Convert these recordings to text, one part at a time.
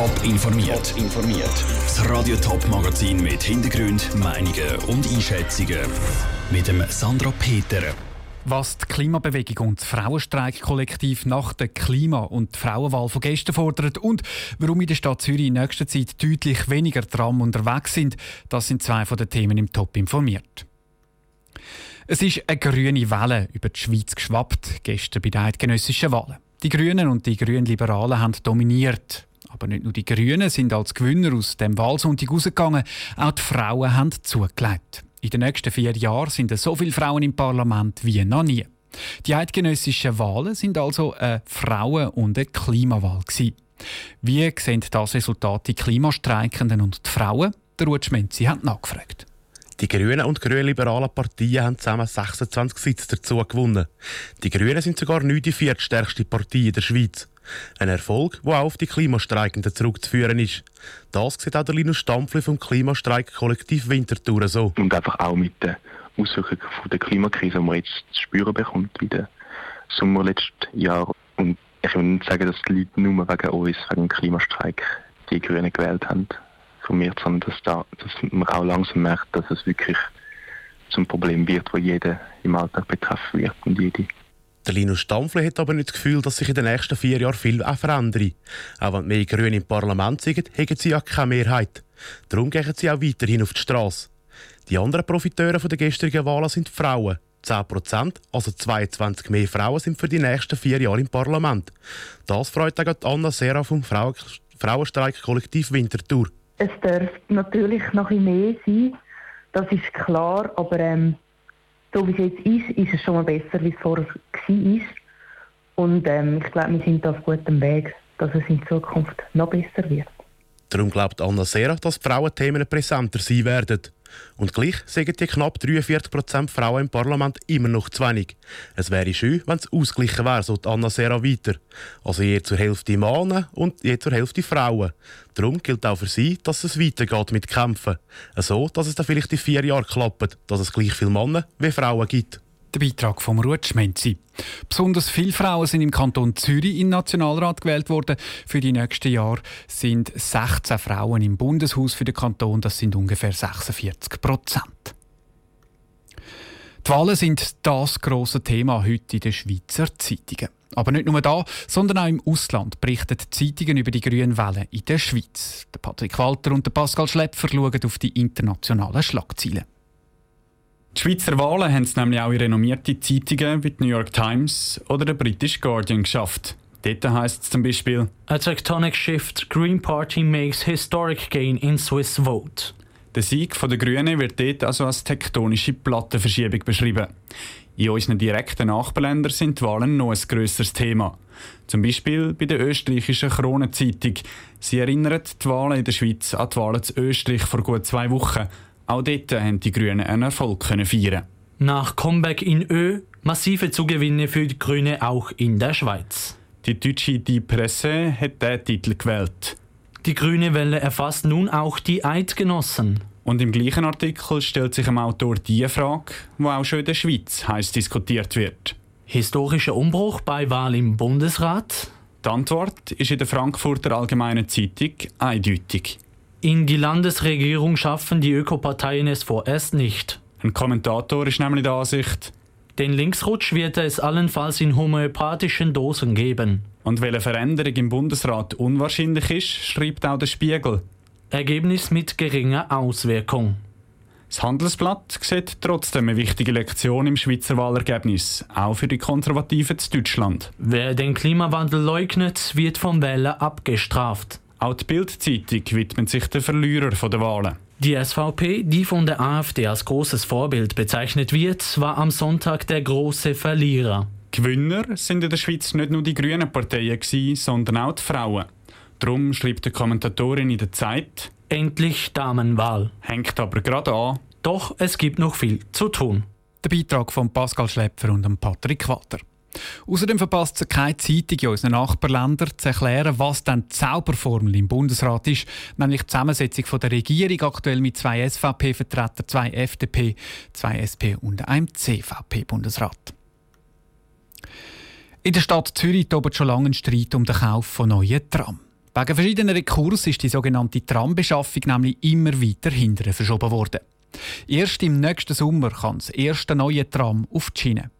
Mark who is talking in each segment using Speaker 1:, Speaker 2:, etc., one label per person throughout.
Speaker 1: Top informiert. informiert. Das Radio Top Magazin mit Hintergrund, Meinungen und Einschätzungen mit dem Sandra Peter.
Speaker 2: Was die Klimabewegung und das Frauenstreikkollektiv nach der Klima- und Frauenwahl von gestern fordern und warum in der Stadt Zürich in nächster Zeit deutlich weniger Tram unterwegs sind, das sind zwei von den Themen im Top informiert. Es ist eine grüne Welle über die Schweiz geschwappt, gestern bei den eidgenössischen Wahlen. Die Grünen und die Grünliberalen haben dominiert. Aber nicht nur die Grünen sind als Gewinner aus dem Wahlsonntag rausgegangen, auch die Frauen haben zugelegt. In den nächsten vier Jahren sind so viele Frauen im Parlament wie noch nie. Die eidgenössischen Wahlen sind also eine Frauen- und eine Klimawahl. Gewesen. Wie sehen das Resultat die Klimastreikenden und die Frauen? Der Ruth Schmenzi hat nachgefragt.
Speaker 3: Die Grünen und grünliberalen Partien haben zusammen 26 Sitze dazu gewonnen. Die Grünen sind sogar nicht die viertstärkste Partei in der Schweiz. Ein Erfolg, der auch auf die Klimastreikenden zurückzuführen ist. Das sieht auch der Linus Stampfli vom Klimastreik-Kollektiv Winterthur so.
Speaker 4: Und einfach auch mit den Auswirkungen von der Klimakrise, die man jetzt zu spüren bekommt, wie der Sommer letzten Jahr. Und ich will nicht sagen, dass die Leute nur wegen uns, wegen dem Klimastreik, die Grünen gewählt haben informiert, sondern dass, da, dass man auch langsam merkt, dass es wirklich zum Problem wird, wo jeder im Alltag betreffen wird und jede.
Speaker 3: Der Linus Stampfli hat aber nicht das Gefühl, dass sich in den nächsten vier Jahren viel verändert. Auch wenn mehr Grüne im Parlament sind, haben sie ja keine Mehrheit. Darum gehen sie auch weiterhin auf die Straße. Die anderen Profiteure der gestrigen Wahlen sind Frauen. 10 Prozent, also 22 mehr Frauen, sind für die nächsten vier Jahre im Parlament. Das freut auch Anna Serra vom Frauenstreik-Kollektiv Winterthur.
Speaker 5: Es darf natürlich noch ein mehr sein, das ist klar, aber ähm, so wie es jetzt ist, ist es schon mal besser, wie es vorher war. Und ähm, ich glaube, wir sind auf gutem Weg, dass es in Zukunft noch besser wird.
Speaker 3: Darum glaubt Anna Serra, dass Frauenthemen präsenter sein werden. Und gleich sagen die knapp 43% Frauen im Parlament immer noch zu wenig. Es wäre schön, wenn es ausgleichen wäre, so Anna Serra weiter. Also je zur Hälfte Männer und je zur Hälfte Frauen. Darum gilt auch für sie, dass es weitergeht mit Kämpfen. So, dass es dann vielleicht in vier Jahren klappt, dass es gleich viele Männer wie Frauen gibt.
Speaker 2: Der Beitrag vom Rutschmenzi. Besonders viele Frauen sind im Kanton Zürich in den Nationalrat gewählt worden. Für die nächsten Jahre sind 16 Frauen im Bundeshaus für den Kanton. Das sind ungefähr 46 Prozent. Die Wahlen sind das große Thema heute in den Schweizer Zeitungen. Aber nicht nur da, sondern auch im Ausland berichten die Zeitungen über die grünen Wellen in der Schweiz. Der Patrick Walter und der Pascal Schlepfer schauen auf die internationalen Schlagzeilen. Die Schweizer Wahlen haben es nämlich auch in renommierte Zeitungen wie die New York Times oder der British Guardian geschafft. Dort heisst es zum Beispiel
Speaker 6: A tectonic shift, Green Party makes historic gain in Swiss vote.
Speaker 2: Der Sieg der Grünen wird dort also als tektonische Plattenverschiebung beschrieben. In unseren direkten Nachbarländern sind die Wahlen noch ein grösseres Thema. Zum Beispiel bei der österreichischen Kronenzeitung. Sie erinnert die Wahlen in der Schweiz an die Wahlen zu Österreich vor gut zwei Wochen. Auch dort haben die Grünen einen Erfolg feiern.
Speaker 6: Nach Comeback in Ö massive Zugewinne für die Grünen auch in der Schweiz.
Speaker 2: Die deutsche Die Presse hat diesen Titel gewählt.
Speaker 6: Die grüne Welle erfasst nun auch die Eidgenossen.
Speaker 2: Und im gleichen Artikel stellt sich dem Autor die Frage, die auch schon in der Schweiz heiß diskutiert wird.
Speaker 6: Historischer Umbruch bei Wahl im Bundesrat?
Speaker 2: Die Antwort ist in der Frankfurter Allgemeinen Zeitung eindeutig.
Speaker 6: In die Landesregierung schaffen die Ökoparteien es vorerst nicht.
Speaker 2: Ein Kommentator ist nämlich der Ansicht,
Speaker 6: den Linksrutsch wird es allenfalls in homöopathischen Dosen geben.
Speaker 2: Und weil eine Veränderung im Bundesrat unwahrscheinlich ist, schreibt auch der Spiegel.
Speaker 6: Ergebnis mit geringer Auswirkung.
Speaker 2: Das Handelsblatt sieht trotzdem eine wichtige Lektion im Schweizer Wahlergebnis, auch für die Konservativen zu Deutschland.
Speaker 6: Wer den Klimawandel leugnet, wird vom Wähler abgestraft.
Speaker 2: Auch die Bild-Zeitung widmet sich den Verlierer der Wahlen.
Speaker 6: Die SVP, die von der AfD als großes Vorbild bezeichnet wird, war am Sonntag der große Verlierer.
Speaker 2: Gewinner sind in der Schweiz nicht nur die grünen Parteien, sondern auch die Frauen. Darum schreibt die Kommentatorin in der Zeit:
Speaker 6: Endlich Damenwahl.
Speaker 2: Hängt aber gerade an.
Speaker 6: Doch es gibt noch viel zu tun.
Speaker 2: Der Beitrag von Pascal Schlepfer und Patrick Walter. Außerdem verpasst sie keine Zeitung in unseren Nachbarländern zu erklären, was dann die Zauberformel im Bundesrat ist, nämlich die Zusammensetzung von der Regierung aktuell mit zwei SVP-Vertretern, zwei FDP, zwei SP und einem CVP-Bundesrat. In der Stadt Zürich tobt schon lange ein Streit um den Kauf von neuen Tram. Wegen verschiedener Rekurse ist die sogenannte Trambeschaffung nämlich immer weiter hinterher verschoben worden. Erst im nächsten Sommer kann das erste neue Tram auf die Schiene.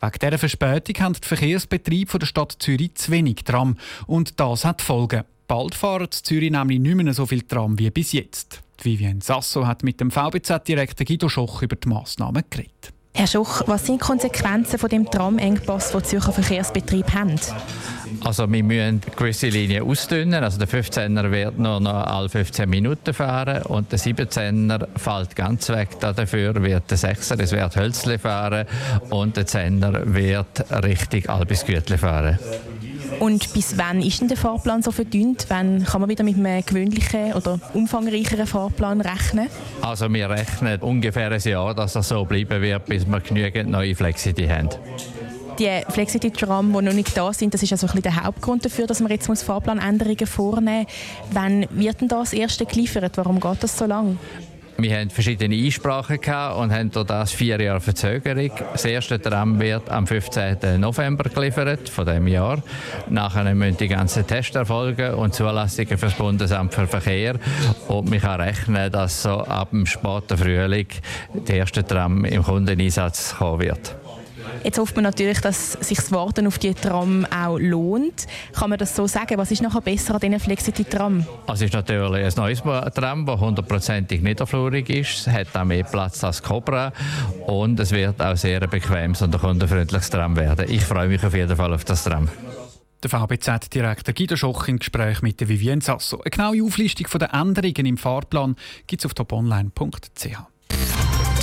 Speaker 2: Wegen dieser Verspätung haben die Verkehrsbetriebe der Stadt Zürich zu wenig Tram. Und das hat Folgen. Bald fahren in Zürich nämlich nicht mehr so viel Tram wie bis jetzt. Vivienne Sasso hat mit dem VBZ-Direktor Guido Schoch über die Massnahmen geredet.
Speaker 7: Herr Schoch, was sind die Konsequenzen von dem Tramengpass, den die Zürcher Verkehrsbetriebe haben?
Speaker 8: Also wir müssen gewisse Linien ausdünnen. Also der 15er wird nur noch alle 15 Minuten fahren und der 17er fällt ganz weg. Dafür wird der 6er, es wird Hölzle fahren und der 10er wird richtig Albisgütli fahren.
Speaker 7: Und bis wann ist denn der Fahrplan so verdünnt? Wann kann man wieder mit einem gewöhnlichen oder umfangreicheren Fahrplan rechnen?
Speaker 8: Also wir rechnen ungefähr ein Jahr, dass das so bleiben wird, bis wir genügend neue Flexity haben.
Speaker 7: Die Flexity-Tram, die noch nicht da sind, das ist also ein bisschen der Hauptgrund dafür, dass man jetzt Fahrplanänderungen vornehmen muss. Wann wird denn das erste geliefert? Warum geht das so lange?
Speaker 8: Wir haben verschiedene Einsprachen gehabt und haben durch das vier Jahre Verzögerung. Das erste Tram wird am 15. November geliefert von dem Jahr. Nachher müssen die ganzen Tests erfolgen und Zulassungen für das Bundesamt für Verkehr. Und man kann rechnen, dass so ab dem späten Frühling der erste Tram im Kundeneinsatz kommen wird.
Speaker 7: Jetzt hofft man natürlich, dass sich das Warten auf die Tram auch lohnt. Kann man das so sagen? Was ist nachher besser an diesen Flexity-Tram?
Speaker 8: Es ist natürlich ein neues Tram, das hundertprozentig niederflurig ist. Es hat auch mehr Platz als Cobra und es wird auch sehr bequemes und kundenfreundliches Tram werden. Ich freue mich auf jeden Fall auf das Tram.
Speaker 2: Der VBZ-Direktor Guido Schoch im Gespräch mit der Vivienne Sasso. Eine genaue Auflistung der Änderungen im Fahrplan gibt es auf toponline.ch.